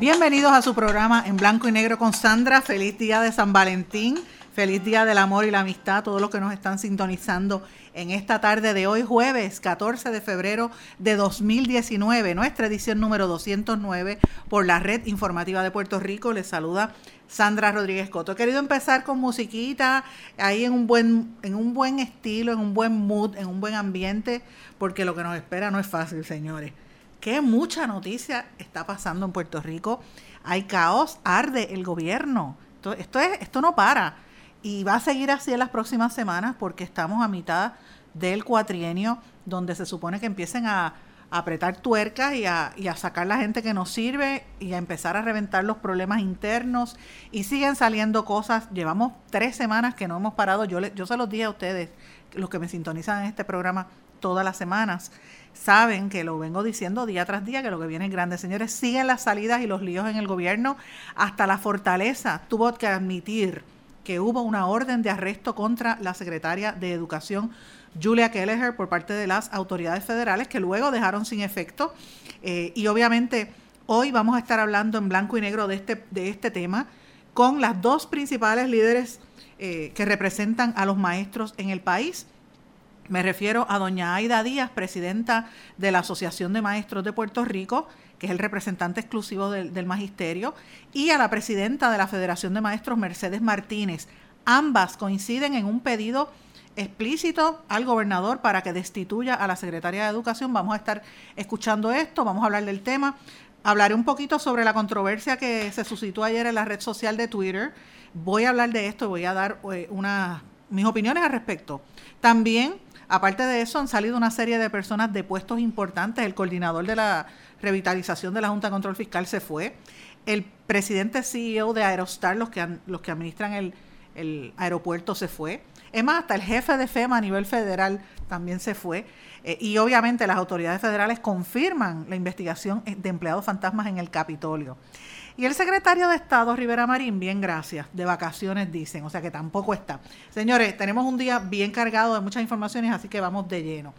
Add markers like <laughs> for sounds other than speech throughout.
Bienvenidos a su programa en blanco y negro con Sandra. Feliz día de San Valentín. Feliz día del amor y la amistad a todos los que nos están sintonizando en esta tarde de hoy, jueves 14 de febrero de 2019, nuestra edición número 209 por la Red Informativa de Puerto Rico. Les saluda Sandra Rodríguez Coto. He querido empezar con musiquita, ahí en un buen, en un buen estilo, en un buen mood, en un buen ambiente, porque lo que nos espera no es fácil, señores. Qué mucha noticia está pasando en Puerto Rico. Hay caos, arde el gobierno. Esto, es, esto no para y va a seguir así en las próximas semanas porque estamos a mitad del cuatrienio donde se supone que empiecen a, apretar tuercas y a, y a, sacar la gente que nos sirve y a empezar a reventar los problemas internos y siguen saliendo cosas. Llevamos tres semanas que no hemos parado. Yo, yo se los dije a ustedes, los que me sintonizan en este programa todas las semanas, saben que lo vengo diciendo día tras día, que lo que viene es grande. Señores, siguen las salidas y los líos en el gobierno. Hasta la fortaleza tuvo que admitir que hubo una orden de arresto contra la secretaria de Educación, Julia Kelleher, por parte de las autoridades federales, que luego dejaron sin efecto. Eh, y obviamente hoy vamos a estar hablando en blanco y negro de este, de este tema con las dos principales líderes eh, que representan a los maestros en el país. Me refiero a doña Aida Díaz, presidenta de la Asociación de Maestros de Puerto Rico, que es el representante exclusivo del, magisterio, y a la presidenta de la Federación de Maestros, Mercedes Martínez. Ambas coinciden en un pedido explícito al gobernador para que destituya a la secretaria de Educación. Vamos a estar escuchando esto, vamos a hablar del tema. Hablaré un poquito sobre la controversia que se suscitó ayer en la red social de Twitter. Voy a hablar de esto y voy a dar eh, mis opiniones al respecto. También, aparte de eso, han salido una serie de personas de puestos importantes. El coordinador de la revitalización de la Junta de Control Fiscal se fue. El presidente CEO de Aerostar, los que, los que administran el, aeropuerto, se fue. Es más, hasta el jefe de FEMA a nivel federal también se fue. Eh, y obviamente las autoridades federales confirman la investigación de empleados fantasmas en el Capitolio. Y el secretario de Estado, Rivera Marín, bien gracias, de vacaciones dicen, o sea que tampoco está. Señores, tenemos un día bien cargado de muchas informaciones, así que vamos de lleno.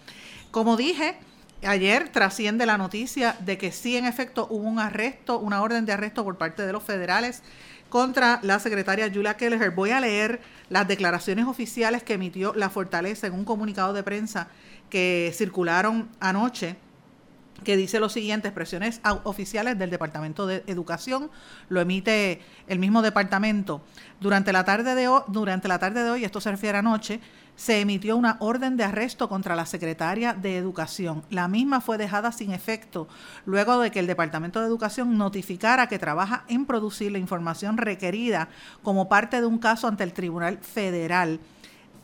Como dije, Ayer trasciende la noticia de que sí, en efecto, hubo un arresto, una orden de arresto por parte de los federales contra la secretaria Julia Kelleher. Voy a leer las declaraciones oficiales que emitió la Fortaleza en un comunicado de prensa que circularon anoche que dice lo siguiente, expresiones oficiales del Departamento de Educación, lo emite el mismo departamento. Durante la tarde de hoy, durante la tarde de hoy, esto se refiere anoche, se emitió una orden de arresto contra la secretaria de Educación. La misma fue dejada sin efecto luego de que el Departamento de Educación notificara que trabaja en producir la información requerida como parte de un caso ante el Tribunal Federal,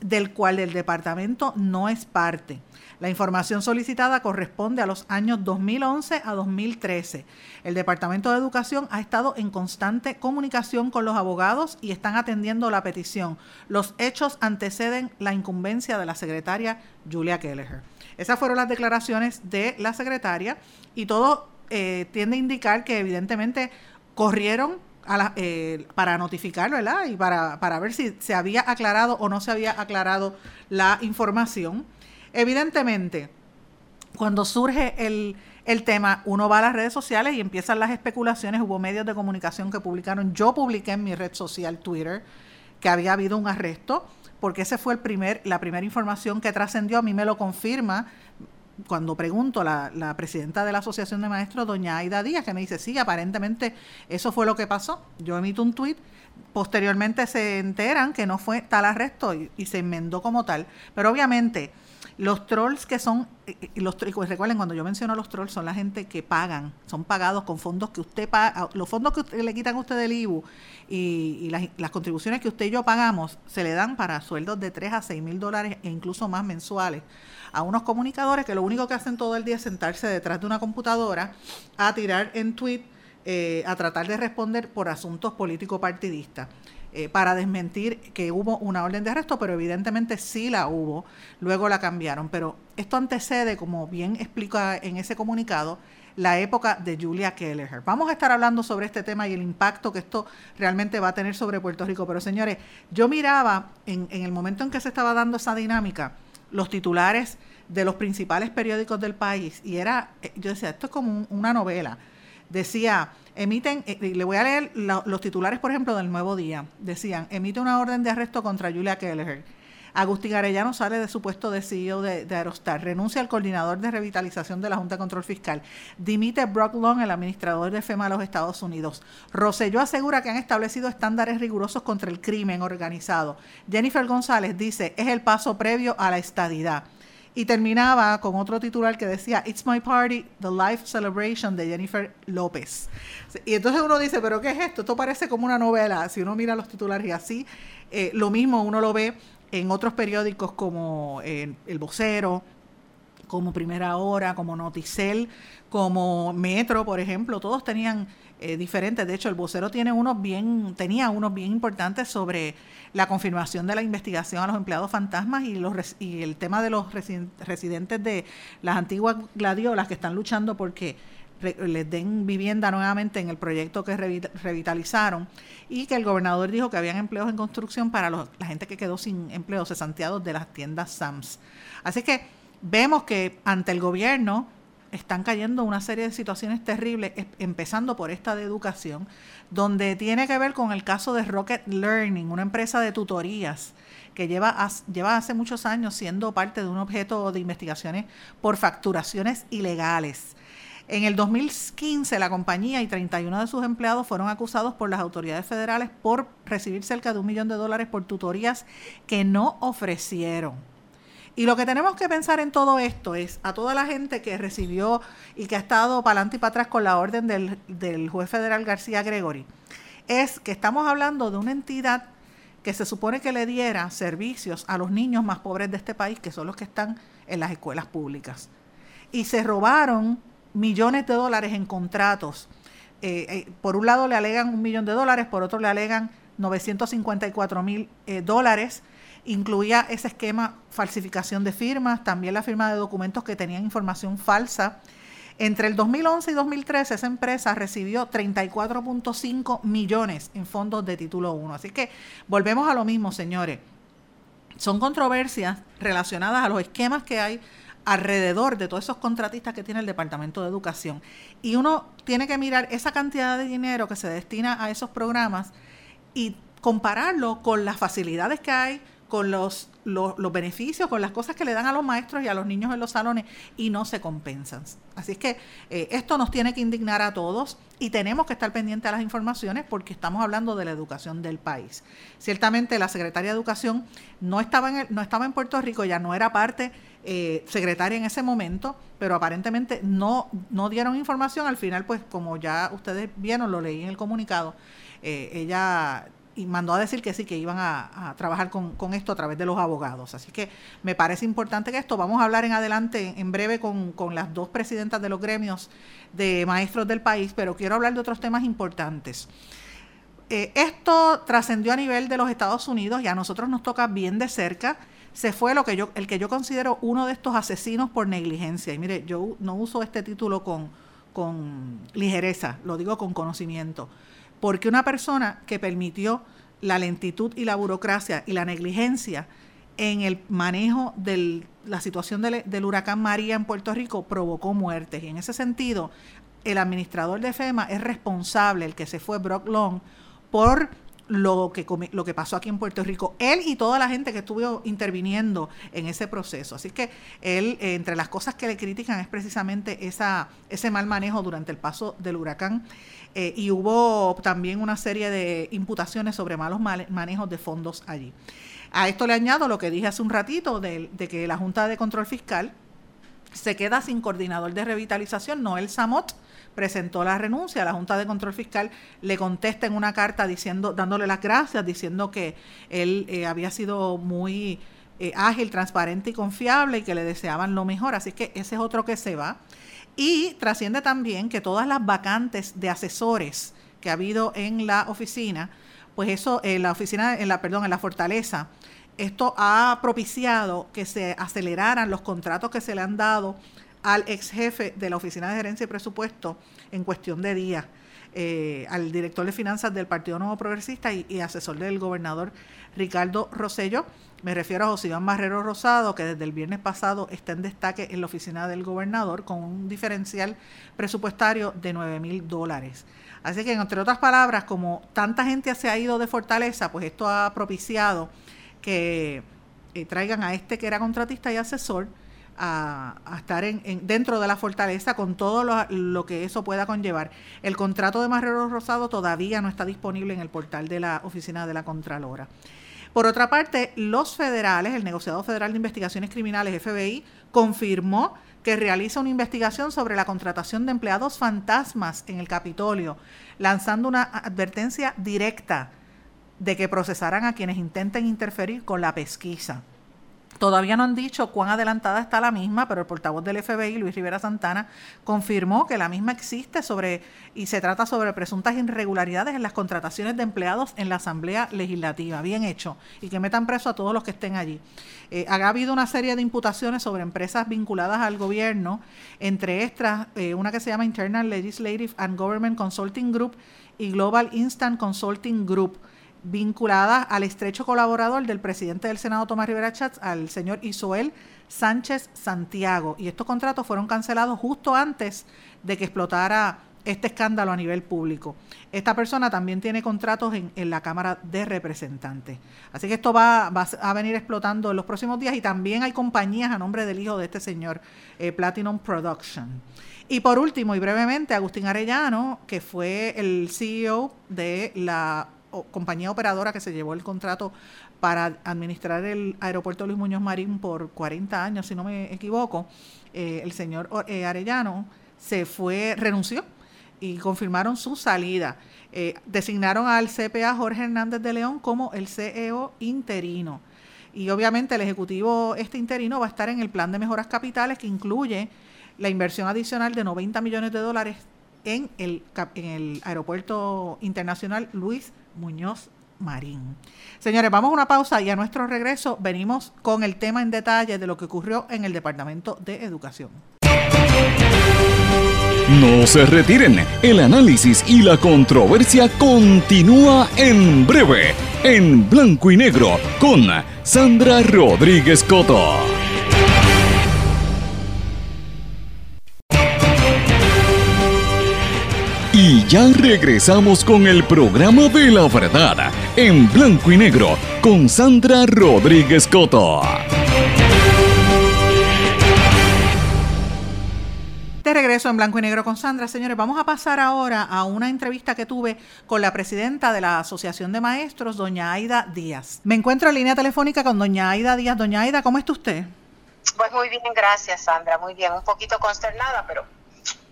del cual el departamento no es parte. La información solicitada corresponde a los años 2011 a 2013. El Departamento de Educación ha estado en constante comunicación con los abogados y están atendiendo la petición. Los hechos anteceden la incumbencia de la secretaria Julia Kelleher. Esas fueron las declaraciones de la secretaria y todo eh, tiende a indicar que evidentemente corrieron eh, para notificar, ¿verdad? Y para, para ver si se había aclarado o no se había aclarado la información. Evidentemente, cuando surge el, tema, uno va a las redes sociales y empiezan las especulaciones. Hubo medios de comunicación que publicaron, yo publiqué en mi red social Twitter que había habido un arresto, porque ese fue el primer, la primera información que trascendió, a mí me lo confirma cuando pregunto, la, la presidenta de la Asociación de Maestros, doña Aida Díaz, que me dice, sí, aparentemente eso fue lo que pasó. Yo emito un tuit, posteriormente se enteran que no fue tal arresto y se enmendó como tal. Pero obviamente los trolls que son, y los recuerden cuando yo menciono los trolls, son la gente que pagan, son pagados con fondos que usted paga, los fondos que le quitan a usted del IBU y, las, contribuciones que usted y yo pagamos se le dan para sueldos de 3 a 6 mil dólares e incluso más mensuales a unos comunicadores que lo único que hacen todo el día es sentarse detrás de una computadora a tirar en tweet, eh, a tratar de responder por asuntos político partidistas. Eh, para desmentir que hubo una orden de arresto, pero evidentemente sí la hubo, luego la cambiaron. Pero esto antecede, como bien explica en ese comunicado, la época de Julia Kelleher. Vamos a estar hablando sobre este tema y el impacto que esto realmente va a tener sobre Puerto Rico. Pero señores, yo miraba en, en el momento en que se estaba dando esa dinámica, los titulares de los principales periódicos del país y era, eh, yo decía, esto es como una novela. Decía, emiten, eh, le voy a leer los titulares, por ejemplo, del Nuevo Día. Decían, emite una orden de arresto contra Julia Kelleher. Agustín Arellano sale de su puesto de CEO de, Aerostar, renuncia al coordinador de revitalización de la Junta de Control Fiscal, dimite Brock Long, el administrador de FEMA de los Estados Unidos. Rosselló asegura que han establecido estándares rigurosos contra el crimen organizado. Jennifer González dice, es el paso previo a la estadidad y terminaba con otro titular que decía It's My Party, The Life Celebration de Jennifer López. Y entonces uno dice, pero ¿qué es esto? Esto parece como una novela, si uno mira los titulares y así, eh, lo mismo uno lo ve en otros periódicos como eh, El Vocero, como Primera Hora, como Noticel, como Metro, por ejemplo, todos tenían eh, diferentes. De hecho, el vocero tiene unos bien, tenía unos bien importantes sobre la confirmación de la investigación a los empleados fantasmas y, los, el tema de los residentes de las antiguas gladiolas que están luchando porque les den vivienda nuevamente en el proyecto que revitalizaron y que el gobernador dijo que habían empleos en construcción para la gente que quedó sin empleo cesanteados de las tiendas SAMS. Así que vemos que ante el gobierno están cayendo una serie de situaciones terribles, empezando por esta de educación, donde tiene que ver con el caso de Rocket Learning, una empresa de tutorías que lleva, lleva hace muchos años siendo parte de un objeto de investigaciones por facturaciones ilegales. En el 2015, la compañía y 31 de sus empleados fueron acusados por las autoridades federales por recibir cerca de un millón de dólares por tutorías que no ofrecieron. Y lo que tenemos que pensar en todo esto es a toda la gente que recibió y que ha estado para adelante y para atrás con la orden del, juez federal García Gregory, es que estamos hablando de una entidad que se supone que le diera servicios a los niños más pobres de este país, que son los que están en las escuelas públicas. Y se robaron millones de dólares en contratos. Eh, eh, por un lado le alegan un millón de dólares, por otro le alegan 954 mil eh, dólares incluía ese esquema falsificación de firmas, también la firma de documentos que tenían información falsa. Entre el 2011 y 2013 esa empresa recibió 34.5 millones en fondos de título 1. Así que volvemos a lo mismo, señores. Son controversias relacionadas a los esquemas que hay alrededor de todos esos contratistas que tiene el Departamento de Educación. Y uno tiene que mirar esa cantidad de dinero que se destina a esos programas y compararlo con las facilidades que hay, con los, los, beneficios, con las cosas que le dan a los maestros y a los niños en los salones y no se compensan. Así es que eh, esto nos tiene que indignar a todos y tenemos que estar pendientes a las informaciones porque estamos hablando de la educación del país. Ciertamente la secretaria de Educación no estaba en, no estaba en Puerto Rico, ya no era parte eh, secretaria en ese momento, pero aparentemente no, no dieron información. Al final, pues como ya ustedes vieron, lo leí en el comunicado, eh, ella y mandó a decir que sí, que iban a, trabajar con, esto a través de los abogados. Así que me parece importante que esto, vamos a hablar en adelante, en breve, con, las dos presidentas de los gremios de maestros del país, pero quiero hablar de otros temas importantes. Eh, esto trascendió a nivel de los Estados Unidos y a nosotros nos toca bien de cerca. Se fue lo que yo, el que yo considero uno de estos asesinos por negligencia. Y mire, yo no uso este título con, con ligereza, lo digo con conocimiento porque una persona que permitió la lentitud y la burocracia y la negligencia en el manejo de la situación del, huracán María en Puerto Rico provocó muertes. Y en ese sentido, el administrador de FEMA es responsable, el que se fue Brock Long, por lo que, lo que pasó aquí en Puerto Rico, él y toda la gente que estuvo interviniendo en ese proceso. Así que él, entre las cosas que le critican es precisamente esa, ese mal manejo durante el paso del huracán eh, y hubo también una serie de imputaciones sobre malos manejos de fondos allí. A esto le añado lo que dije hace un ratito de, de que la Junta de Control Fiscal se queda sin coordinador de revitalización, Noel Samot, presentó la renuncia, la Junta de Control Fiscal le contesta en una carta diciendo, dándole las gracias, diciendo que él eh, había sido muy eh, ágil, transparente y confiable y que le deseaban lo mejor. Así que ese es otro que se va. Y trasciende también que todas las vacantes de asesores que ha habido en la oficina, pues eso, en la oficina, en la, perdón, en la fortaleza, esto ha propiciado que se aceleraran los contratos que se le han dado al ex jefe de la Oficina de Gerencia y Presupuesto en cuestión de días, eh, al director de finanzas del Partido Nuevo Progresista y, asesor del gobernador Ricardo Rosello. Me refiero a José Iván Marrero Rosado, que desde el viernes pasado está en destaque en la oficina del gobernador con un diferencial presupuestario de 9 mil dólares. Así que, entre otras palabras, como tanta gente se ha ido de Fortaleza, pues esto ha propiciado que eh, traigan a este que era contratista y asesor, a, estar en, dentro de la fortaleza con todo lo, que eso pueda conllevar. El contrato de Marrero Rosado todavía no está disponible en el portal de la Oficina de la Contralora. Por otra parte, los federales, el negociado federal de investigaciones criminales FBI, confirmó que realiza una investigación sobre la contratación de empleados fantasmas en el Capitolio, lanzando una advertencia directa de que procesarán a quienes intenten interferir con la pesquisa. Todavía no han dicho cuán adelantada está la misma, pero el portavoz del FBI, Luis Rivera Santana, confirmó que la misma existe sobre y se trata sobre presuntas irregularidades en las contrataciones de empleados en la Asamblea Legislativa. Bien hecho. Y que metan preso a todos los que estén allí. Eh, ha habido una serie de imputaciones sobre empresas vinculadas al gobierno, entre estas eh, una que se llama Internal Legislative and Government Consulting Group y Global Instant Consulting Group vinculada al estrecho colaborador del presidente del Senado Tomás Rivera Chats, al señor Isoel Sánchez Santiago. Y estos contratos fueron cancelados justo antes de que explotara este escándalo a nivel público. Esta persona también tiene contratos en, la Cámara de Representantes. Así que esto va, a venir explotando en los próximos días y también hay compañías a nombre del hijo de este señor, eh, Platinum Production. Y por último y brevemente, Agustín Arellano, que fue el CEO de la compañía operadora que se llevó el contrato para administrar el aeropuerto Luis Muñoz Marín por 40 años, si no me equivoco, eh, el señor eh, Arellano se fue, renunció y confirmaron su salida. Eh, designaron al CPA Jorge Hernández de León como el CEO interino. Y obviamente el ejecutivo este interino va a estar en el plan de mejoras capitales que incluye la inversión adicional de 90 millones de dólares en el, en el aeropuerto internacional Luis Muñoz Marín. Señores, vamos a una pausa y a nuestro regreso venimos con el tema en detalle de lo que ocurrió en el Departamento de Educación. No se retiren, el análisis y la controversia continúa en breve, en blanco y negro, con Sandra Rodríguez Coto. Y ya regresamos con el programa de la verdad, en blanco y negro, con Sandra Rodríguez Coto. De regreso en blanco y negro con Sandra. Señores, vamos a pasar ahora a una entrevista que tuve con la presidenta de la Asociación de Maestros, doña Aida Díaz. Me encuentro en línea telefónica con doña Aida Díaz. Doña Aida, ¿cómo está usted? Pues muy bien, gracias Sandra, muy bien, un poquito consternada, pero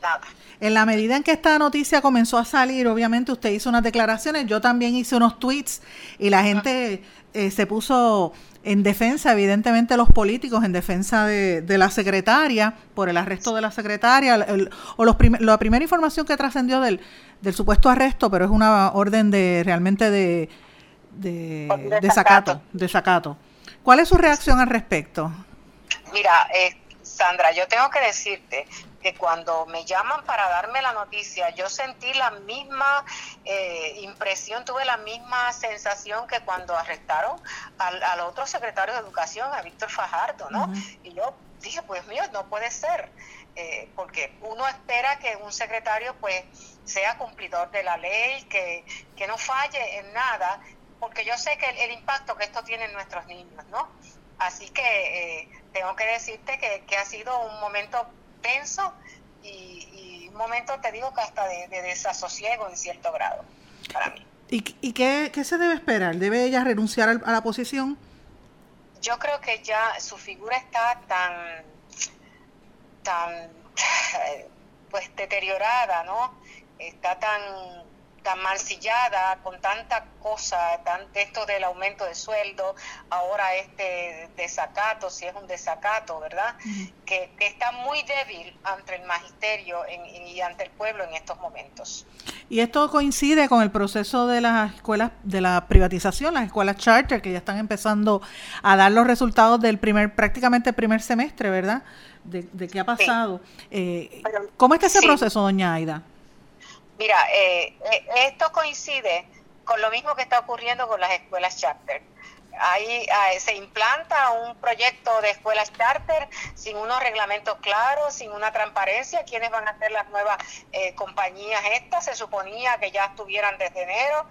nada. En la medida en que esta noticia comenzó a salir, obviamente usted hizo unas declaraciones, yo también hice unos tweets y la gente eh, se puso en defensa, evidentemente los políticos, en defensa de, la secretaria, por el arresto de la secretaria, o los la primera información que trascendió del, del supuesto arresto, pero es una orden de realmente de, de, desacato, desacato. ¿Cuál es su reacción al respecto? Mira, eh, Sandra, yo tengo que decirte que cuando me llaman para darme la noticia, yo sentí la misma eh, impresión, tuve la misma sensación que cuando arrestaron al, otro secretario de Educación, a Víctor Fajardo, ¿no? Y yo dije, pues mío, no puede ser. eh, porque uno espera que un secretario pues sea cumplidor de la ley, que, que no falle en nada, porque yo sé que el, impacto que esto tiene en nuestros niños, ¿no? Así que eh, tengo que decirte que, ha sido un momento tenso y, un momento, te digo, que hasta de, desasosiego en cierto grado para mí. ¿Y, y qué, qué, se debe esperar? ¿Debe ella renunciar a la posición? Yo creo que ya su figura está tan, tan, <laughs> pues deteriorada, ¿no? Está tan tan mancillada con tanta cosa, tan, esto del aumento de sueldo, ahora este desacato, si es un desacato, ¿verdad? que, está muy débil ante el magisterio y ante el pueblo en estos momentos. Y esto coincide con el proceso de las escuelas, de la privatización, las escuelas charter, que ya están empezando a dar los resultados del primer, prácticamente primer semestre, ¿verdad? De, de qué ha pasado. Eh, ¿Cómo está ese proceso, doña Aida? Mira, eh, eh, esto coincide con lo mismo que está ocurriendo con las escuelas charter. Ahí se implanta un proyecto de escuelas charter sin unos reglamentos claros, sin una transparencia, quiénes van a ser las nuevas eh, compañías estas, se suponía que ya estuvieran desde enero,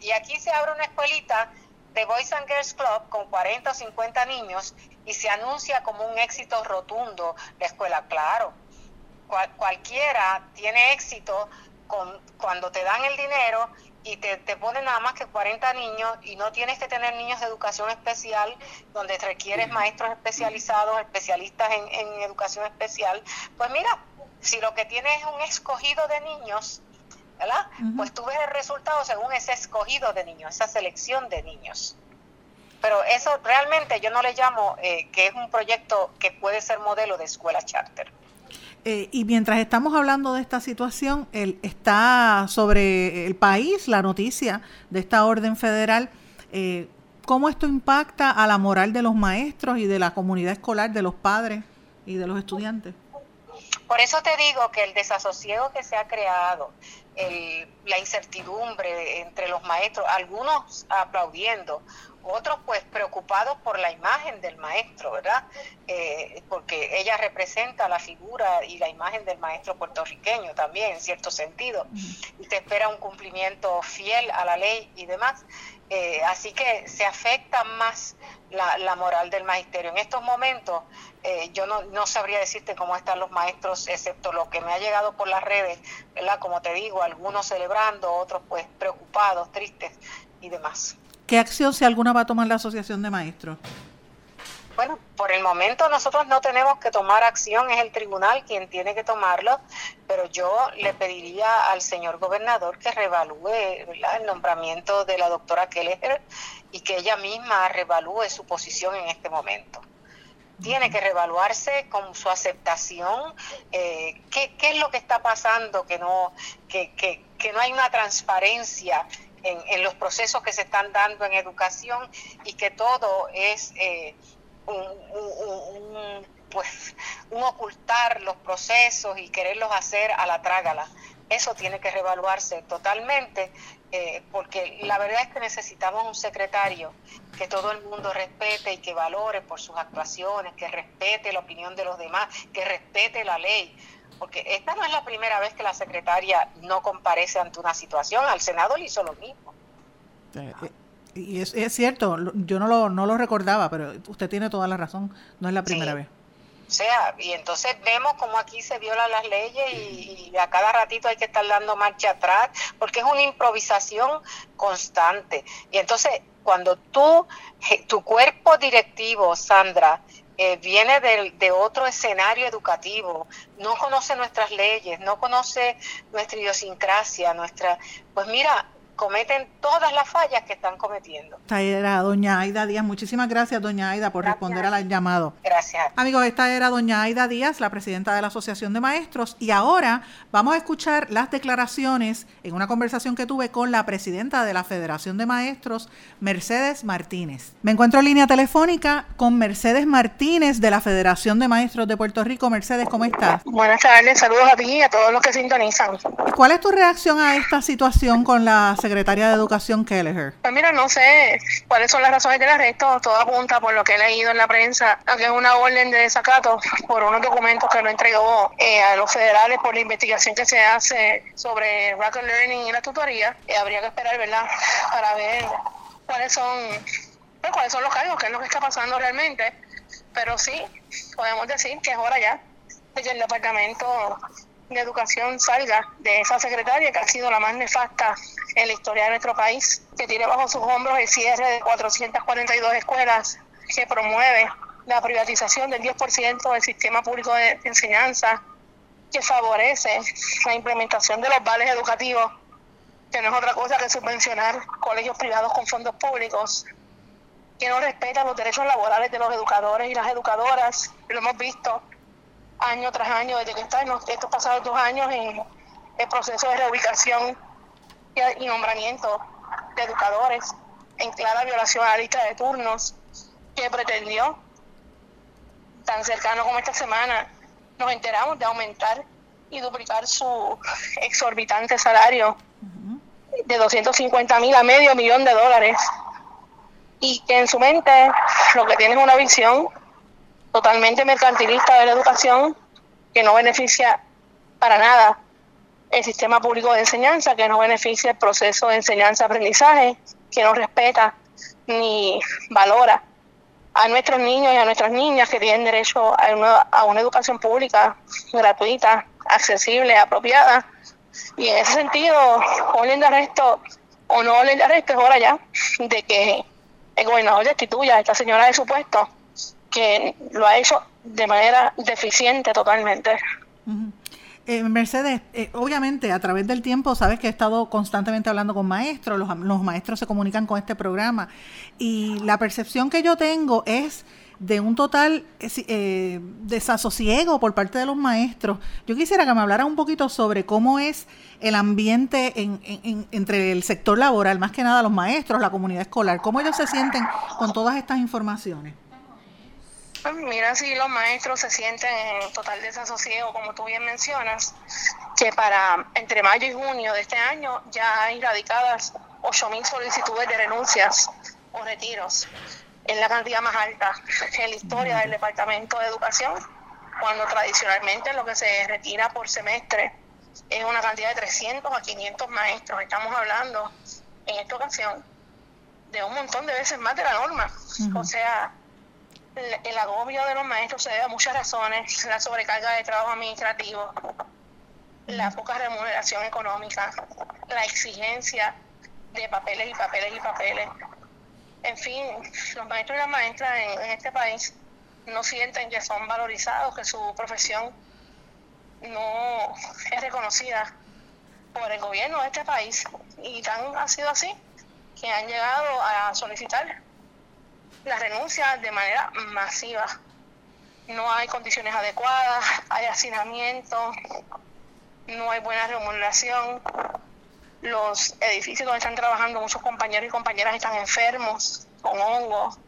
y aquí se abre una escuelita de Boys and Girls Club con 40 o 50 niños y se anuncia como un éxito rotundo la escuela, claro. cualquiera tiene éxito cuando te dan el dinero y te, te, ponen nada más que 40 niños y no tienes que tener niños de educación especial, donde requieres maestros especializados, especialistas en, educación especial, pues mira, si lo que tienes es un escogido de niños, ¿verdad? Pues tú ves el resultado según ese escogido de niños, esa selección de niños. Pero eso realmente yo no le llamo eh, que es un proyecto que puede ser modelo de escuela charter. Eh, y mientras estamos hablando de esta situación, el, está sobre el país la noticia de esta orden federal. Eh, ¿Cómo esto impacta a la moral de los maestros y de la comunidad escolar, de los padres y de los estudiantes? Por eso te digo que el desasosiego que se ha creado, la incertidumbre entre los maestros, algunos aplaudiendo, otros pues preocupados por la imagen del maestro, ¿verdad? Eh, porque ella representa la figura y la imagen del maestro puertorriqueño también, en cierto sentido, y te espera un cumplimiento fiel a la ley y demás. Eh, así que se afecta más la, moral del magisterio. En estos momentos eh, yo no, no, sabría decirte cómo están los maestros, excepto lo que me ha llegado por las redes, ¿verdad? Como te digo, algunos celebrando, otros pues preocupados, tristes y demás. ¿Qué acción, si alguna, va a tomar la Asociación de Maestros? Bueno, por el momento nosotros no tenemos que tomar acción, es el tribunal quien tiene que tomarlo, pero yo le pediría al señor gobernador que revalúe el nombramiento de la doctora Keller y que ella misma revalúe su posición en este momento. Tiene que revaluarse con su aceptación, eh, ¿qué, es lo que está pasando, que no, que, que no hay una transparencia en, los procesos que se están dando en educación y que todo es eh, un, pues, un ocultar los procesos y quererlos hacer a la trágala. Eso tiene que revaluarse totalmente, eh, porque la verdad es que necesitamos un secretario que todo el mundo respete y que valore por sus actuaciones, que respete la opinión de los demás, que respete la ley porque esta no es la primera vez que la secretaria no comparece ante una situación, al Senado le hizo lo mismo. Eh, eh, y es, es, cierto, yo no lo, no lo recordaba, pero usted tiene toda la razón, no es la primera vez. O sea, y entonces vemos como aquí se violan las leyes y, a cada ratito hay que estar dando marcha atrás, porque es una improvisación constante. Y entonces, cuando tú, tu cuerpo directivo, Sandra, eh, viene de, otro escenario educativo, no conoce nuestras leyes, no conoce nuestra idiosincrasia, nuestra, pues mira, cometen todas las fallas que están cometiendo. Esta era doña Aida Díaz. Muchísimas gracias, doña Aida, por responder al llamado. Gracias. Amigos, esta era doña Aida Díaz, la presidenta de la Asociación de Maestros. Y ahora vamos a escuchar las declaraciones en una conversación que tuve con la presidenta de la Federación de Maestros, Mercedes Martínez. Me encuentro en línea telefónica con Mercedes Martínez de la Federación de Maestros de Puerto Rico. Mercedes, ¿cómo estás? Buenas tardes, saludos a ti y a todos los que sintonizan. ¿Cuál es tu reacción a esta situación con la secretaria de Educación Kelleher? Pues mira, no sé cuáles son las razones del arresto. Todo apunta por lo que he leído en la prensa a que es una orden de desacato por unos documentos que no entregó eh, a los federales por la investigación que se hace sobre Rocket Learning y la tutoría. Eh, habría que esperar, ¿verdad?, para ver cuáles son, pues, cuáles son los cargos, qué es lo que está pasando realmente. Pero sí, podemos decir que es hora ya de que el departamento de educación salga de esa secretaria que ha sido la más nefasta en la historia de nuestro país, que tiene bajo sus hombros el cierre de 442 escuelas, que promueve la privatización del 10% del sistema público de enseñanza, que favorece la implementación de los vales educativos, que no es otra cosa que subvencionar colegios privados con fondos públicos, que no respeta los derechos laborales de los educadores y las educadoras, lo hemos visto año tras año, desde que están estos pasados dos años en el proceso de reubicación y nombramiento de educadores en clara violación a la lista de turnos que pretendió, tan cercano como esta semana, nos enteramos de aumentar y duplicar su exorbitante salario de 250 mil a medio millón de dólares. Y que en su mente lo que tiene es una visión totalmente mercantilista de la educación que no beneficia para nada el sistema público de enseñanza, que no beneficia el proceso de enseñanza-aprendizaje, que no respeta ni valora a nuestros niños y a nuestras niñas que tienen derecho a una, educación pública gratuita, accesible, apropiada. Y en ese sentido, orden de arresto o no orden de arresto es hora ya de que el gobernador destituya a esta señora de su puesto que lo ha hecho de manera deficiente totalmente. Eh, Mercedes, eh, obviamente a través del tiempo sabes que he estado constantemente hablando con maestros, los, maestros se comunican con este programa y la percepción que yo tengo es de un total eh, desasosiego por parte de los maestros. Yo quisiera que me hablara un poquito sobre cómo es el ambiente en, entre el sector laboral, más que nada los maestros, la comunidad escolar, cómo ellos se sienten con todas estas informaciones. Mira si los maestros se sienten en total desasosiego, como tú bien mencionas, que para entre mayo y junio de este año ya hay radicadas 8.000 solicitudes de renuncias o retiros. Es la cantidad más alta en la historia del Departamento de Educación, cuando tradicionalmente lo que se retira por semestre es una cantidad de 300 a 500 maestros. Estamos hablando en esta ocasión de un montón de veces más de la norma. O sea, el agobio de los maestros se debe a muchas razones, la sobrecarga de trabajo administrativo, la poca remuneración económica, la exigencia de papeles y papeles y papeles. En fin, los maestros y las maestras en, en este país no sienten que son valorizados, que su profesión no es reconocida por el gobierno de este país y tan ha sido así que han llegado a solicitar la renuncia de manera masiva. No hay condiciones adecuadas, hay hacinamiento, no hay buena remuneración. Los edificios donde están trabajando muchos compañeros y compañeras están enfermos, con hongos,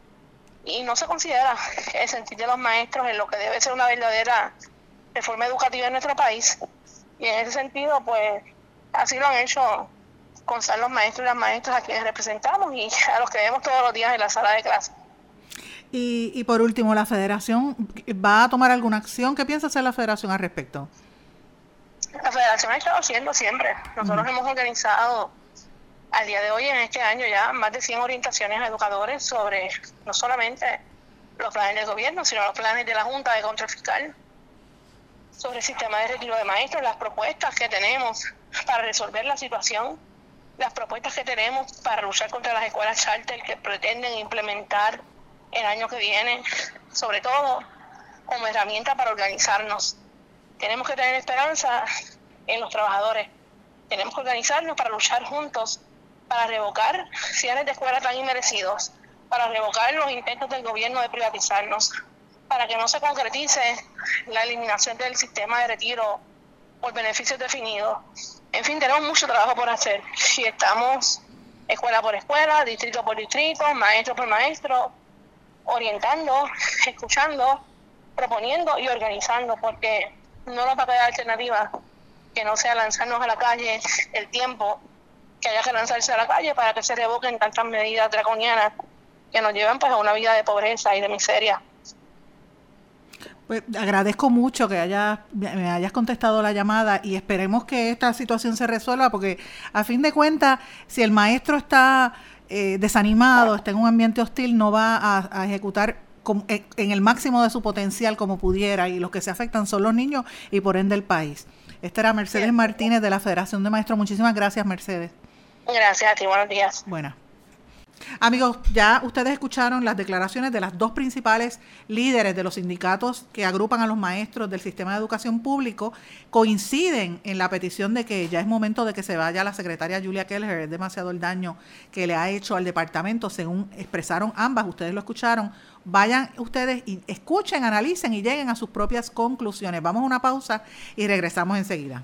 y no se considera el sentir de los maestros en lo que debe ser una verdadera reforma educativa en nuestro país. Y en ese sentido, pues así lo han hecho constar los maestros y las maestras a quienes representamos y a los que vemos todos los días en la sala de clase. Y, y por último, ¿la federación va a tomar alguna acción? ¿Qué piensa hacer la federación al respecto? La federación ha estado haciendo siempre. Nosotros hemos organizado al día de hoy, en este año, ya más de 100 orientaciones a educadores sobre no solamente los planes del gobierno, sino los planes de la Junta de Control Fiscal, sobre el sistema de retiro de maestros, las propuestas que tenemos para resolver la situación, las propuestas que tenemos para luchar contra las escuelas charter que pretenden implementar el año que viene, sobre todo como herramienta para organizarnos. Tenemos que tener esperanza en los trabajadores. Tenemos que organizarnos para luchar juntos, para revocar cierres de escuelas tan inmerecidos, para revocar los intentos del gobierno de privatizarnos, para que no se concretice la eliminación del sistema de retiro por beneficios definidos. En fin, tenemos mucho trabajo por hacer. Si estamos escuela por escuela, distrito por distrito, maestro por maestro, orientando, escuchando, proponiendo y organizando, porque no nos va a quedar alternativa que no sea lanzarnos a la calle el tiempo que haya que lanzarse a la calle para que se revoquen tantas medidas draconianas que nos llevan pues a una vida de pobreza y de miseria. Pues agradezco mucho que haya, me hayas contestado la llamada y esperemos que esta situación se resuelva porque a fin de cuentas, si el maestro está eh, desanimado, está en un ambiente hostil, no va a, ejecutar en el máximo de su potencial como pudiera y los que se afectan son los niños y por ende el país. Esta era Mercedes Martínez de la Federación de Maestros. Muchísimas gracias, Mercedes. Gracias a ti, buenos días. Bueno. Amigos, ya ustedes escucharon las declaraciones de las dos principales líderes de los sindicatos que agrupan a los maestros del sistema de educación público. Coinciden en la petición de que ya es momento de que se vaya la secretaria Julia Keller. Es demasiado el daño que le ha hecho al departamento, según expresaron ambas. Ustedes lo escucharon. Vayan ustedes y escuchen, analicen y lleguen a sus propias conclusiones. Vamos a una pausa y regresamos enseguida.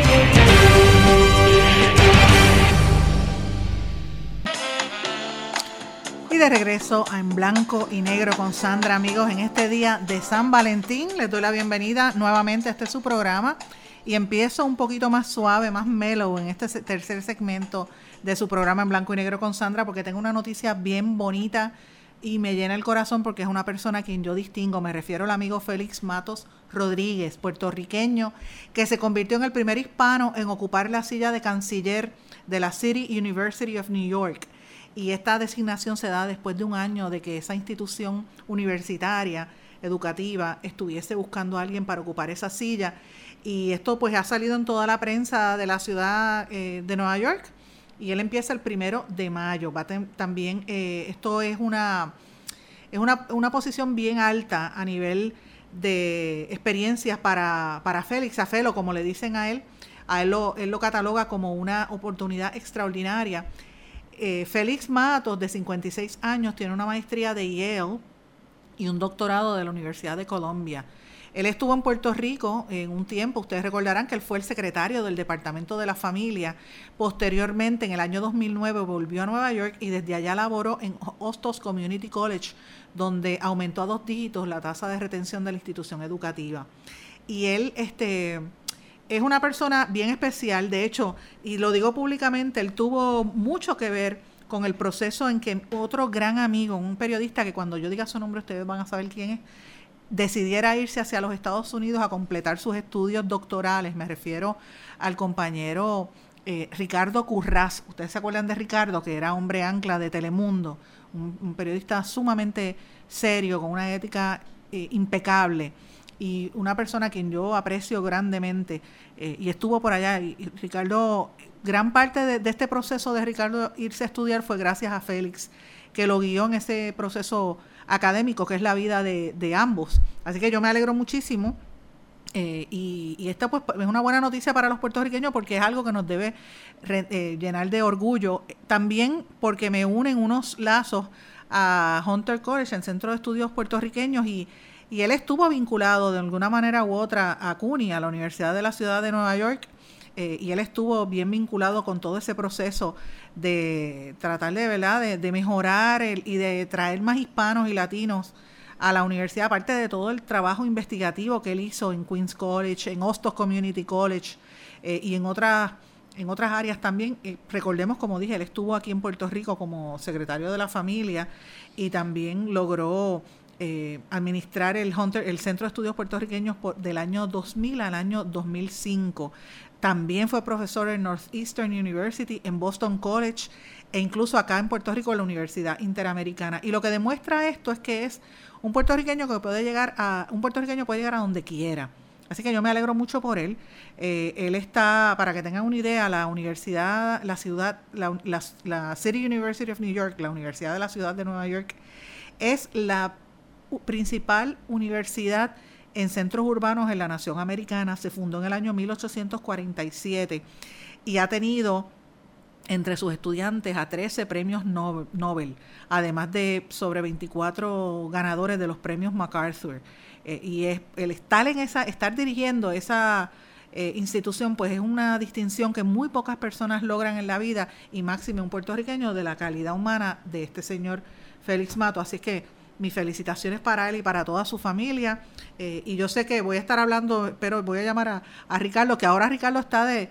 De regreso a En Blanco y Negro con Sandra, amigos, en este día de San Valentín. Les doy la bienvenida nuevamente a este su programa y empiezo un poquito más suave, más mellow en este tercer segmento de su programa En Blanco y Negro con Sandra porque tengo una noticia bien bonita y me llena el corazón porque es una persona a quien yo distingo. Me refiero al amigo Félix Matos Rodríguez, puertorriqueño, que se convirtió en el primer hispano en ocupar la silla de canciller de la City University of New York y esta designación se da después de un año de que esa institución universitaria educativa estuviese buscando a alguien para ocupar esa silla y esto pues ha salido en toda la prensa de la ciudad eh, de Nueva York y él empieza el primero de mayo. Va también eh, esto es una es una, una, posición bien alta a nivel de experiencias para, para Félix Afelo, como le dicen a él. A él lo, él lo cataloga como una oportunidad extraordinaria eh, Félix Matos, de 56 años, tiene una maestría de Yale y un doctorado de la Universidad de Colombia. Él estuvo en Puerto Rico en un tiempo, ustedes recordarán que él fue el secretario del Departamento de la Familia. Posteriormente, en el año 2009, volvió a Nueva York y desde allá laboró en Hostos Community College, donde aumentó a dos dígitos la tasa de retención de la institución educativa. Y él, este, es una persona bien especial, de hecho, y lo digo públicamente, él tuvo mucho que ver con el proceso en que otro gran amigo, un periodista que cuando yo diga su nombre ustedes van a saber quién es, decidiera irse hacia los Estados Unidos a completar sus estudios doctorales. Me refiero al compañero eh, Ricardo Curraz. Ustedes se acuerdan de Ricardo, que era hombre ancla de Telemundo, un, periodista sumamente serio, con una ética eh, impecable y una persona a quien yo aprecio grandemente eh, y estuvo por allá. Y, Ricardo, gran parte de, este proceso de Ricardo irse a estudiar fue gracias a Félix, que lo guió en ese proceso académico que es la vida de, ambos. Así que yo me alegro muchísimo. Eh, y, y, esta pues es una buena noticia para los puertorriqueños porque es algo que nos debe eh, llenar de orgullo. También porque me unen unos lazos a Hunter College, el Centro de Estudios Puertorriqueños, y y él estuvo vinculado de alguna manera u otra a CUNY, a la Universidad de la Ciudad de Nueva York, eh, y él estuvo bien vinculado con todo ese proceso de tratar de, ¿verdad? de, mejorar y de traer más hispanos y latinos a la universidad, aparte de todo el trabajo investigativo que él hizo en Queens College, en Hostos Community College eh, y en otras en otras áreas también. Eh, recordemos, como dije, él estuvo aquí en Puerto Rico como secretario de la familia y también logró eh, administrar el, Hunter, el Centro de Estudios Puertorriqueños del año 2000 al año 2005. También fue profesor en Northeastern University, en Boston College e incluso acá en Puerto Rico en la Universidad Interamericana. Y lo que demuestra esto es que es un puertorriqueño que puede llegar a un puertorriqueño puede llegar a donde quiera. Así que yo me alegro mucho por él. Eh, él está, para que tengan una idea, la universidad, la ciudad, la, la City University of New York, la Universidad de la Ciudad de Nueva York, es la principal universidad en centros urbanos en la nación americana. Se fundó en el año 1847 y ha tenido entre sus estudiantes a 13 premios Nobel, además de sobre 24 ganadores de los premios MacArthur. Eh, y es, el estar en esa, estar dirigiendo esa eh, institución, pues es una distinción que muy pocas personas logran en la vida, y máximo un puertorriqueño de la calidad humana de este señor Félix Mato. Así que mis felicitaciones para él y para toda su familia. Eh, y yo sé que voy a estar hablando, pero voy a llamar a, Ricardo, que ahora Ricardo está de,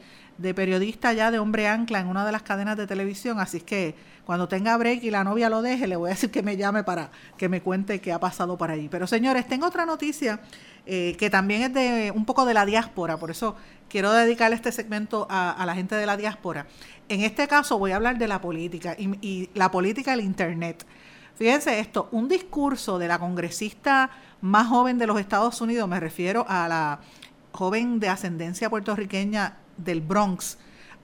periodista ya de hombre ancla en una de las cadenas de televisión, así que cuando tenga break y la novia lo deje, le voy a decir que me llame para que me cuente qué ha pasado por allí. Pero señores, tengo otra noticia eh, que también es de un poco de la diáspora, por eso quiero dedicar este segmento a, la gente de la diáspora. En este caso voy a hablar de la política y, y la política del Internet. Fíjense esto, un discurso de la congresista más joven de los Estados Unidos, me refiero a la joven de ascendencia puertorriqueña del Bronx,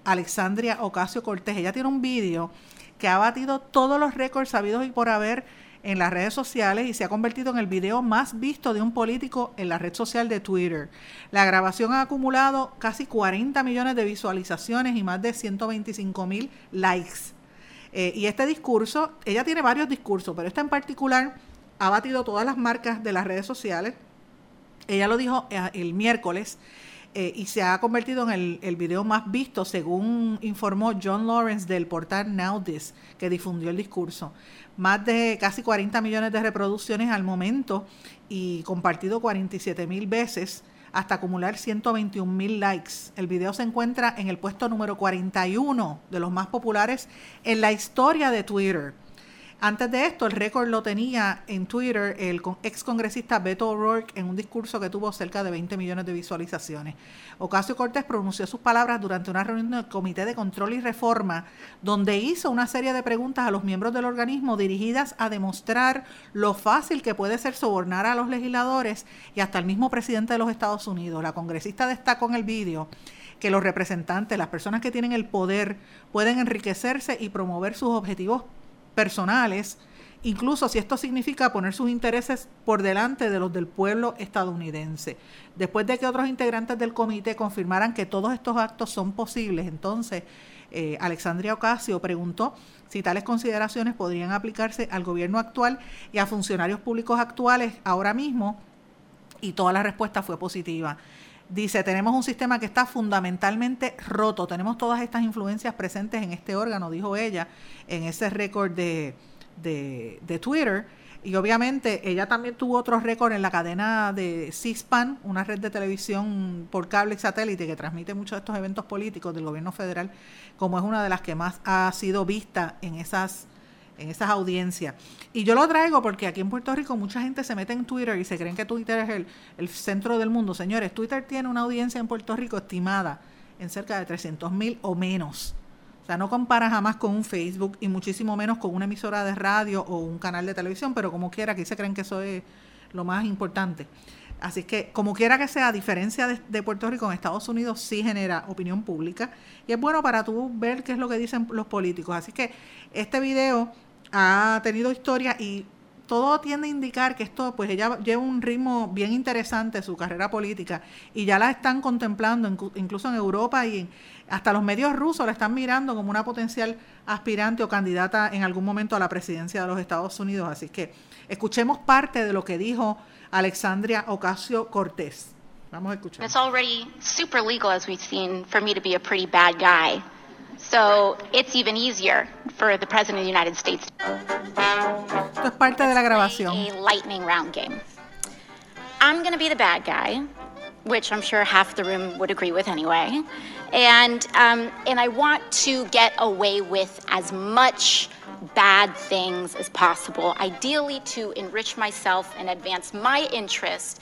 Alexandria Ocasio Cortés. Ella tiene un vídeo que ha batido todos los récords sabidos y por haber en las redes sociales y se ha convertido en el video más visto de un político en la red social de Twitter. La grabación ha acumulado casi 40 millones de visualizaciones y más de 125 mil likes. Eh, y este discurso, ella tiene varios discursos, pero este en particular ha batido todas las marcas de las redes sociales. Ella lo dijo eh, el miércoles eh, y se ha convertido en el, el, video más visto, según informó John Lawrence del portal Now This, que difundió el discurso. Más de casi 40 millones de reproducciones al momento y compartido 47 mil veces hasta acumular 121 mil likes. El video se encuentra en el puesto número 41 de los más populares en la historia de Twitter. Antes de esto, el récord lo tenía en Twitter el ex congresista Beto O'Rourke en un discurso que tuvo cerca de 20 millones de visualizaciones. Ocasio Cortés pronunció sus palabras durante una reunión del Comité de Control y Reforma, donde hizo una serie de preguntas a los miembros del organismo dirigidas a demostrar lo fácil que puede ser sobornar a los legisladores y hasta el mismo presidente de los Estados Unidos. La congresista destacó en el vídeo que los representantes, las personas que tienen el poder, pueden enriquecerse y promover sus objetivos personales, incluso si esto significa poner sus intereses por delante de los del pueblo estadounidense. Después de que otros integrantes del comité confirmaran que todos estos actos son posibles, entonces eh, Alexandria Ocasio preguntó si tales consideraciones podrían aplicarse al gobierno actual y a funcionarios públicos actuales ahora mismo, y toda la respuesta fue positiva. Dice, tenemos un sistema que está fundamentalmente roto, tenemos todas estas influencias presentes en este órgano, dijo ella, en ese récord de, de, Twitter. Y obviamente ella también tuvo otro récord en la cadena de CISPAN, una red de televisión por cable y satélite que transmite muchos de estos eventos políticos del gobierno federal, como es una de las que más ha sido vista en esas en esas audiencias. Y yo lo traigo porque aquí en Puerto Rico mucha gente se mete en Twitter y se creen que Twitter es el, el centro del mundo. Señores, Twitter tiene una audiencia en Puerto Rico estimada en cerca de 300 mil o menos. O sea, no compara jamás con un Facebook y muchísimo menos con una emisora de radio o un canal de televisión, pero como quiera, aquí se creen que eso es lo más importante. Así que, como quiera que sea, a diferencia de, de, Puerto Rico, en Estados Unidos sí genera opinión pública y es bueno para tú ver qué es lo que dicen los políticos. Así que este video ha tenido historia y todo tiende a indicar que esto, pues ella lleva un ritmo bien interesante su carrera política y ya la están contemplando incluso en Europa y hasta los medios rusos la están mirando como una potencial aspirante o candidata en algún momento a la presidencia de los Estados Unidos. Así que escuchemos parte de lo que dijo Alexandria Ocasio Cortés. Vamos a escuchar. It's already super legal as we've seen for me to be a pretty bad guy. So it's even easier for the President of the United States. Esto es parte de la grabación. A lightning round game. I'm going to be the bad guy, which I'm sure half the room would agree with anyway. And, um, and I want to get away with as much bad things as possible, ideally to enrich myself and advance my interest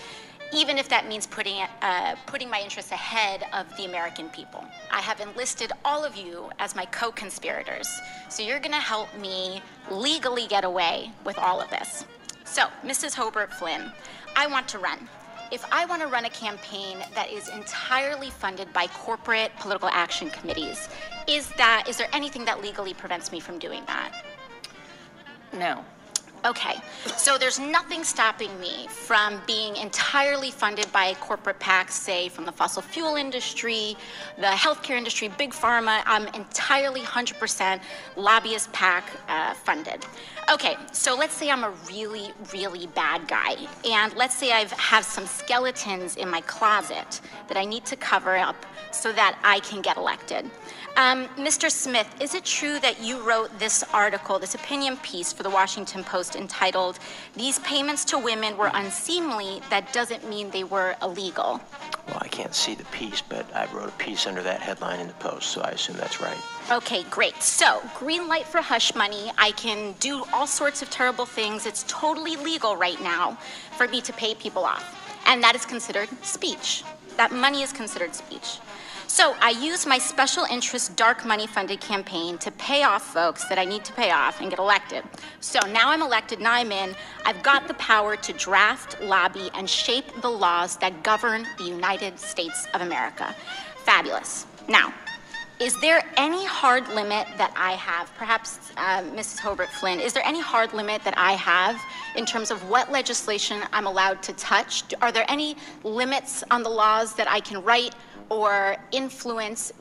even if that means putting, uh, putting my interests ahead of the American people. I have enlisted all of you as my co conspirators, so you're going to help me legally get away with all of this. So, Mrs. Hobart Flynn, I want to run. If I want to run a campaign that is entirely funded by corporate political action committees, is that is there anything that legally prevents me from doing that? No. Okay, so there's nothing stopping me from being entirely funded by corporate PACs, say from the fossil fuel industry, the healthcare industry, big pharma. I'm entirely 100% lobbyist PAC uh, funded. Okay, so let's say I'm a really, really bad guy, and let's say I have some skeletons in my closet that I need to cover up so that I can get elected. Um, Mr. Smith, is it true that you wrote this article, this opinion piece for the Washington Post entitled, These Payments to Women Were Unseemly? That doesn't mean they were illegal. Well, I can't see the piece, but I wrote a piece under that headline in the Post, so I assume that's right. Okay, great. So, green light for hush money. I can do all sorts of terrible things. It's totally legal right now for me to pay people off. And that is considered speech. That money is considered speech. So I use my special interest dark money funded campaign to pay off folks that I need to pay off and get elected. So now I'm elected, now I'm in. I've got the power to draft, lobby, and shape the laws that govern the United States of America. Fabulous. Now, is there any hard limit that I have? Perhaps uh, Mrs. Hobart Flynn, is there any hard limit that I have in terms of what legislation I'm allowed to touch? Are there any limits on the laws that I can write or influence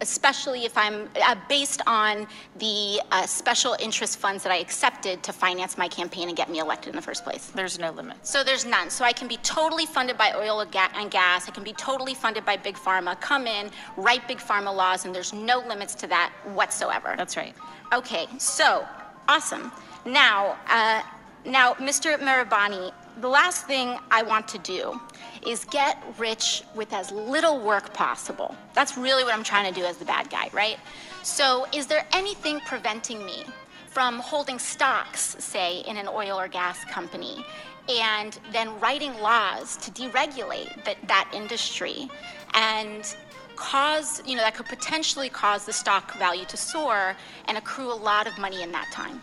especially if I'm uh, based on the uh, special interest funds that I accepted to finance my campaign and get me elected in the first place. There's no limit. So there's none. So I can be totally funded by oil and gas. I can be totally funded by big pharma. Come in, write big pharma laws, and there's no limits to that whatsoever. That's right. Okay. So awesome. Now, uh, now, Mr. Marabani, the last thing I want to do is get rich with as little work possible. That's really what I'm trying to do as the bad guy, right? So, is there anything preventing me from holding stocks, say, in an oil or gas company, and then writing laws to deregulate that, that industry and cause, you know, that could potentially cause the stock value to soar and accrue a lot of money in that time?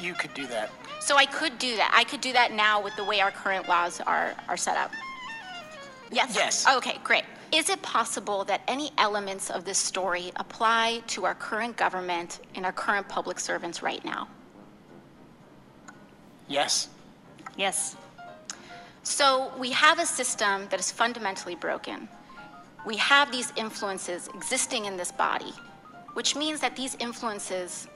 You could do that. So I could do that. I could do that now with the way our current laws are, are set up. Yes? Yes. Okay, great. Is it possible that any elements of this story apply to our current government and our current public servants right now? Yes. Yes. So we have a system that is fundamentally broken. We have these influences existing in this body, which means that these influences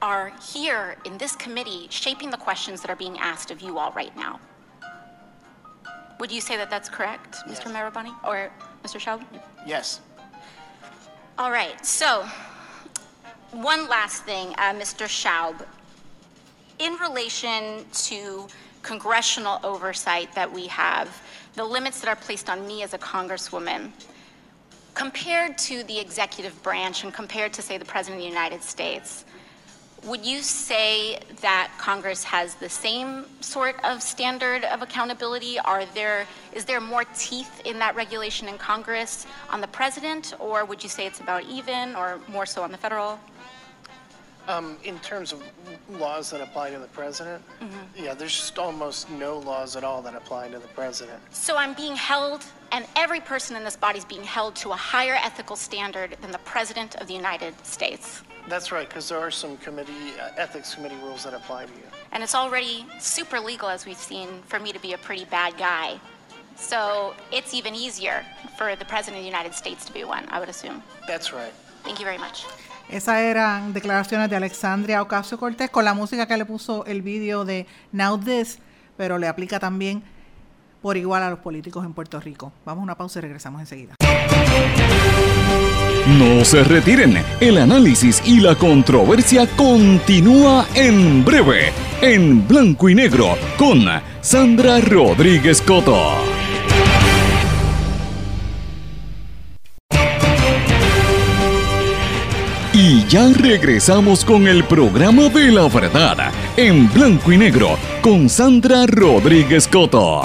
are here in this committee shaping the questions that are being asked of you all right now. Would you say that that's correct, Mr. Yes. Marabani or Mr. Schaub? Yes. All right, so one last thing, uh, Mr. Schaub. In relation to congressional oversight that we have, the limits that are placed on me as a congresswoman, compared to the executive branch and compared to, say, the President of the United States, would you say that Congress has the same sort of standard of accountability? Are there, is there more teeth in that regulation in Congress on the president, or would you say it's about even, or more so on the federal? Um, in terms of laws that apply to the president, yeah, there's just almost no laws at all that apply to the president. So I'm being held, and every person in this body is being held to a higher ethical standard than the President of the United States. That's right, because there are some committee, uh, ethics committee rules that apply to you. And it's already super legal, as we've seen, for me to be a pretty bad guy. So it's even easier for the President of the United States to be one, I would assume. That's right. Thank you very much. Esas eran declaraciones de Alexandria Ocasio Cortés con la música que le puso el vídeo de Now This, pero le aplica también por igual a los políticos en Puerto Rico. Vamos a una pausa y regresamos enseguida. No se retiren, el análisis y la controversia continúa en breve, en blanco y negro, con Sandra Rodríguez Coto. Y ya regresamos con el programa de la verdad, en blanco y negro, con Sandra Rodríguez Coto.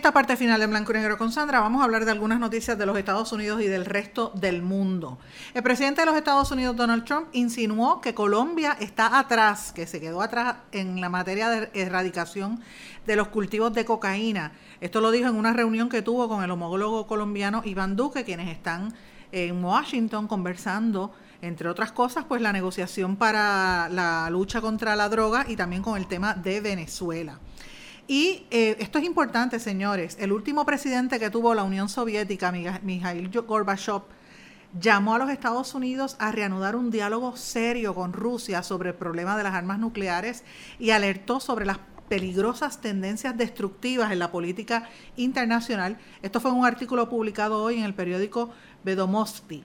Esta parte final de Blanco y Negro con Sandra vamos a hablar de algunas noticias de los Estados Unidos y del resto del mundo. El presidente de los Estados Unidos, Donald Trump, insinuó que Colombia está atrás, que se quedó atrás en la materia de erradicación de los cultivos de cocaína. Esto lo dijo en una reunión que tuvo con el homólogo colombiano Iván Duque, quienes están en Washington conversando Entre otras cosas, pues la negociación para la lucha contra la droga y también con el tema de Venezuela. Y eh, esto es importante, señores. El último presidente que tuvo la Unión Soviética, Mikhail Gorbachev, llamó a los Estados Unidos a reanudar un diálogo serio con Rusia sobre el problema de las armas nucleares y alertó sobre las peligrosas tendencias destructivas en la política internacional. Esto fue un artículo publicado hoy en el periódico Vedomosti.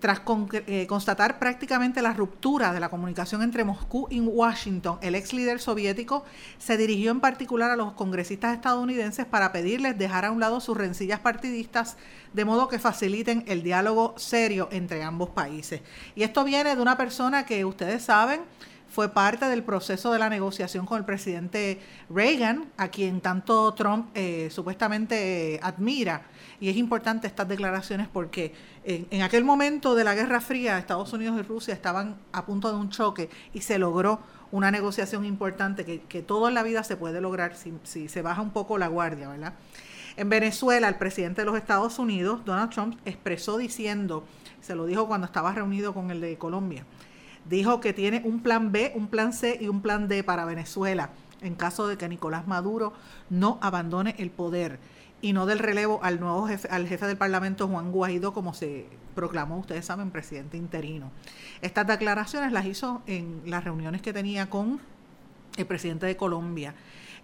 Tras eh, constatar prácticamente la ruptura de la comunicación entre Moscú y Washington, el ex líder soviético se dirigió en particular a los congresistas estadounidenses para pedirles dejar a un lado sus rencillas partidistas de modo que faciliten el diálogo serio entre ambos países. Y esto viene de una persona que ustedes saben fue parte del proceso de la negociación con el presidente Reagan, a quien tanto Trump eh, supuestamente eh, admira. Y es importante estas declaraciones porque en, aquel momento de la Guerra Fría, Estados Unidos y Rusia estaban a punto de un choque y se logró una negociación importante que, que todo en la vida se puede lograr si, si se baja un poco la guardia, ¿verdad? En Venezuela, el presidente de los Estados Unidos, Donald Trump, expresó diciendo, se lo dijo cuando estaba reunido con el de Colombia, dijo que tiene un plan B, un plan C y un plan D para Venezuela en caso de que Nicolás Maduro no abandone el poder y no del relevo al nuevo jefe, al jefe del Parlamento Juan Guaidó como se proclamó, ustedes saben, presidente interino. Estas declaraciones las hizo en las reuniones que tenía con el presidente de Colombia.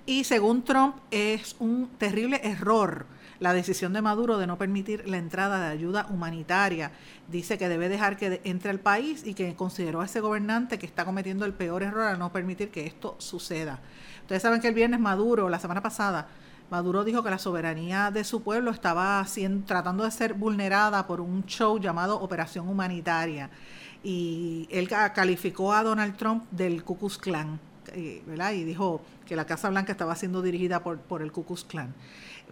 Y según Trump es un terrible error la decisión de Maduro de no permitir la entrada de ayuda humanitaria. Dice que debe dejar que entre al país y que consideró a ese gobernante que está cometiendo el peor error al no permitir que esto suceda. Ustedes saben que el viernes Maduro, la semana pasada, Maduro dijo que la soberanía de su pueblo estaba tratando de ser vulnerada por un show llamado Operación Humanitaria. Y él calificó a Donald Trump del Ku Klux Klan, eh, ¿verdad? Y dijo que la Casa Blanca estaba siendo dirigida por, por el Ku Klux Klan.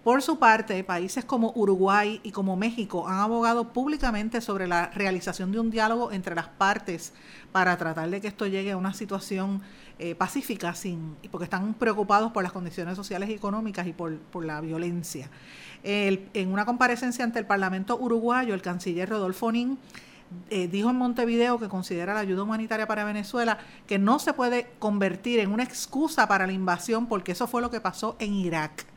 Por su parte, países como Uruguay y como México han abogado públicamente sobre la realización de un diálogo entre las partes para tratar de que esto llegue a una situación eh, pacífica, sin, porque están preocupados por las condiciones sociales y económicas y por, la violencia. en una comparecencia ante el Parlamento uruguayo, el canciller Rodolfo Nin eh, dijo en Montevideo que considera la ayuda humanitaria para Venezuela que no se puede convertir en una excusa para la invasión porque eso fue lo que pasó en Irak.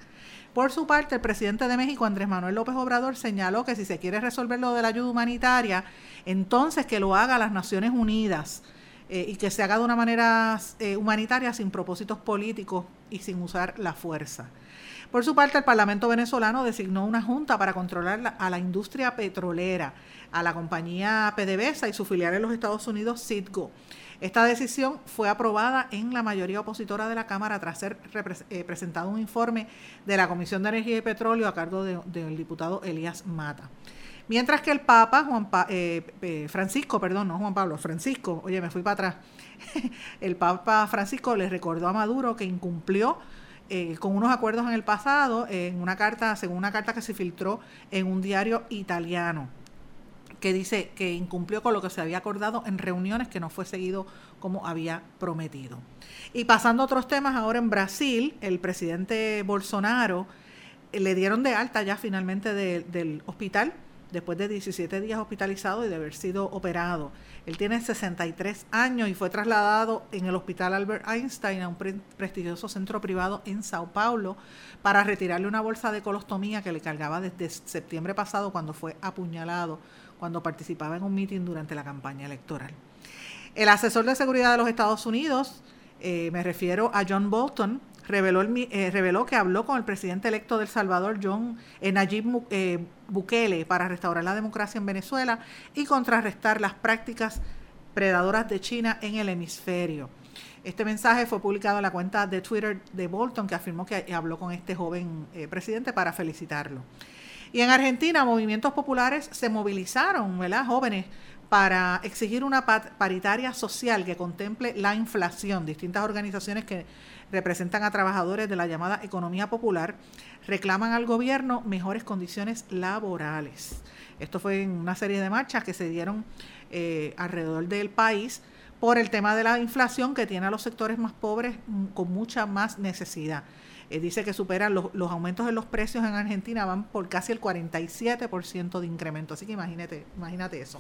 Por su parte, el presidente de México, Andrés Manuel López Obrador, señaló que si se quiere resolver lo de la ayuda humanitaria, entonces que lo haga las Naciones Unidas eh, y que se haga de una manera eh, humanitaria sin propósitos políticos y sin usar la fuerza. Por su parte, el Parlamento venezolano designó una junta para controlar a la industria petrolera, a la compañía PDVSA y su filial en los Estados Unidos, Citgo. Esta decisión fue aprobada en la mayoría opositora de la Cámara tras ser eh, presentado un informe de la Comisión de Energía y Petróleo a cargo del diputado Elías Mata. Mientras que el Papa, Juan eh, Francisco, perdón, no Juan Pablo, Francisco, oye, me fui para atrás, <laughs> el Papa Francisco le recordó a Maduro que incumplió eh, con unos acuerdos en el pasado, en una carta, según una carta que se filtró en un diario italiano que dice que incumplió con lo que se había acordado en reuniones que no fue seguido como había prometido. Y pasando a otros temas, ahora en Brasil, el presidente Bolsonaro eh, le dieron de alta ya finalmente del hospital después de 17 días hospitalizado y de haber sido operado. Él tiene 63 años y fue trasladado en el Hospital Albert Einstein a un prestigioso centro privado en Sao Paulo para retirarle una bolsa de colostomía que le cargaba desde septiembre pasado cuando fue apuñalado cuando participaba en un mitin durante la campaña electoral. El asesor de seguridad de los Estados Unidos, eh, me refiero a John Bolton, reveló, eh, reveló, que habló con el presidente electo del Salvador, John eh, Nayib Bukele, para restaurar la democracia en Venezuela y contrarrestar las prácticas predadoras de China en el hemisferio. Este mensaje fue publicado en la cuenta de Twitter de Bolton, que afirmó que habló con este joven presidente para felicitarlo. Y en Argentina, movimientos populares se movilizaron, ¿verdad? Jóvenes para exigir una paritaria social que contemple la inflación. Distintas organizaciones que representan a trabajadores de la llamada economía popular reclaman al gobierno mejores condiciones laborales. Esto fue en una serie de marchas que se dieron eh, alrededor del país por el tema de la inflación que tiene a los sectores más pobres mm, con mucha más necesidad. eh, dice que superan los, los, aumentos de los precios en Argentina van por casi el 47% de incremento. Así que imagínate, imagínate eso.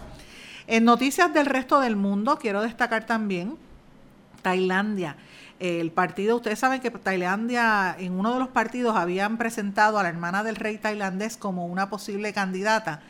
En noticias del resto del mundo, quiero destacar también Tailandia. El partido, ustedes saben que Tailandia, en uno de los partidos habían presentado a la hermana del rey tailandés como una posible candidata.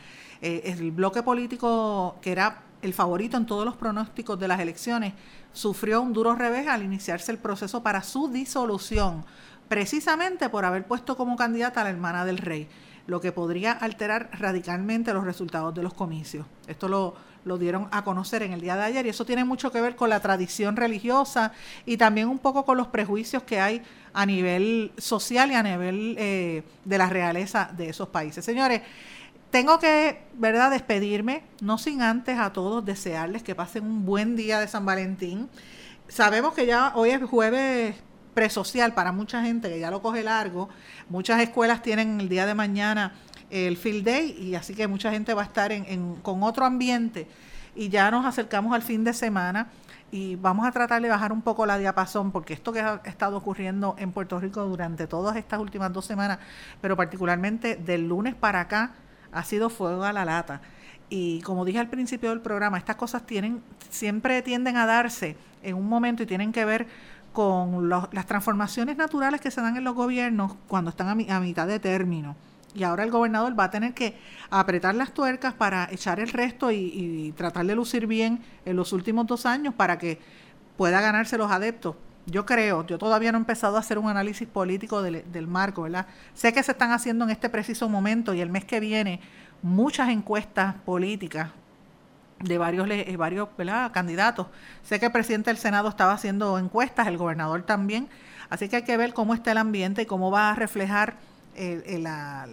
Eh, el bloque político que era el favorito en todos los pronósticos de las elecciones, sufrió un duro revés al iniciarse el proceso para su disolución, precisamente por haber puesto como candidata a la hermana del rey, lo que podría alterar radicalmente los resultados de los comicios. Esto lo, dieron a conocer en el día de ayer y eso tiene mucho que ver con la tradición religiosa y también un poco con los prejuicios que hay a nivel social y a nivel eh, de la realeza de esos países. Señores, tengo que, ¿verdad?, despedirme, no sin antes a todos desearles que pasen un buen día de San Valentín. Sabemos que ya hoy es jueves presocial para mucha gente que ya lo coge largo. Muchas escuelas tienen el día de mañana el field day y así que mucha gente va a estar en, con otro ambiente y ya nos acercamos al fin de semana y vamos a tratar de bajar un poco la diapasón porque esto que ha estado ocurriendo en Puerto Rico durante todas estas últimas dos semanas, pero particularmente del lunes para acá, ha sido fuego a la lata. Y como dije al principio del programa, estas cosas tienen, siempre tienden a darse en un momento y tienen que ver con las transformaciones naturales que se dan en los gobiernos cuando están a, mitad de término. Y ahora el gobernador va a tener que apretar las tuercas para echar el resto y, tratar de lucir bien en los últimos dos años para que pueda ganarse los adeptos. Yo creo, yo todavía no he empezado a hacer un análisis político del, del marco, ¿verdad? Sé que se están haciendo en este preciso momento y el mes que viene muchas encuestas políticas de varios, eh, varios candidatos. Sé que el presidente del Senado estaba haciendo encuestas, el gobernador también, así que hay que ver cómo está el ambiente y cómo va a reflejar la,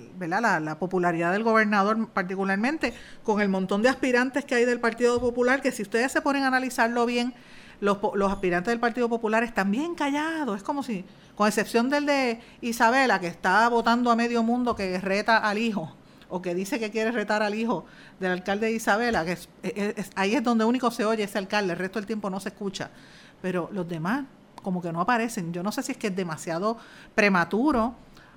La, popularidad del gobernador particularmente, con el montón de aspirantes que hay del Partido Popular, que si ustedes se ponen a analizarlo bien, los, los aspirantes del Partido Popular están bien callados, es como si, con excepción del de Isabela, que está votando a medio mundo, que reta al hijo, o que dice que quiere retar al hijo del alcalde de Isabela, que ahí es donde único se oye ese alcalde, el resto del tiempo no se escucha, pero los demás como que no aparecen. Yo no sé si es que es demasiado prematuro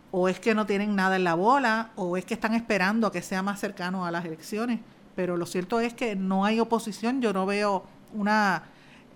o es que no tienen nada en la bola, o es que están esperando a que sea más cercano a las elecciones. Pero lo cierto es que no hay oposición, yo no veo una,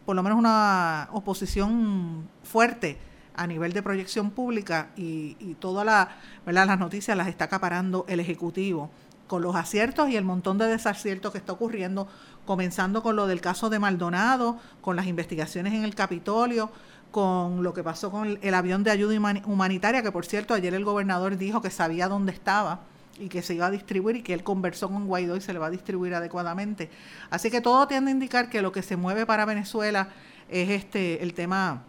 por lo menos una oposición fuerte a nivel de proyección pública y, y todas la, las noticias las está acaparando el Ejecutivo. Con los aciertos y el montón de desaciertos que está ocurriendo, comenzando con lo del caso de Maldonado, con las investigaciones en el Capitolio, con lo que pasó con el, avión de ayuda humanitaria, que por cierto ayer el gobernador dijo que sabía dónde estaba y que se iba a distribuir y que él conversó con Guaidó y se le va a distribuir adecuadamente. Así que todo tiende a indicar que lo que se mueve para Venezuela es este el tema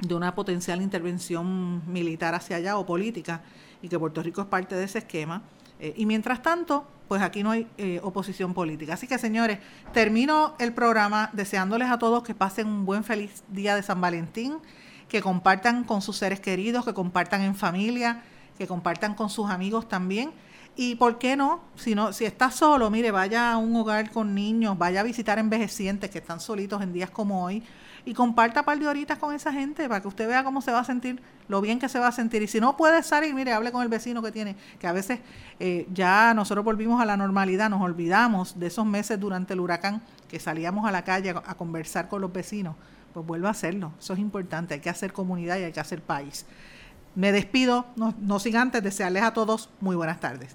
de una potencial intervención militar hacia allá o política y que Puerto Rico es parte de ese esquema. Eh, y mientras tanto, pues aquí no hay eh, oposición política. Así que señores, termino el programa deseándoles a todos que pasen un buen feliz día de San Valentín, que compartan con sus seres queridos, que compartan en familia, que compartan con sus amigos también. Y por qué no, si no, si está solo, mire, vaya a un hogar con niños, vaya a visitar envejecientes que están solitos en días como hoy y comparta un par de horitas con esa gente para que usted vea cómo se va a sentir, lo bien que se va a sentir. Y si no puede salir, mire, hable con el vecino que tiene, que a veces eh, ya nosotros volvimos a la normalidad, nos olvidamos de esos meses durante el huracán que salíamos a la calle a, conversar con los vecinos. Pues vuelva a hacerlo, eso es importante, hay que hacer comunidad y hay que hacer país. Me despido, no, no sin antes desearles a todos muy buenas tardes.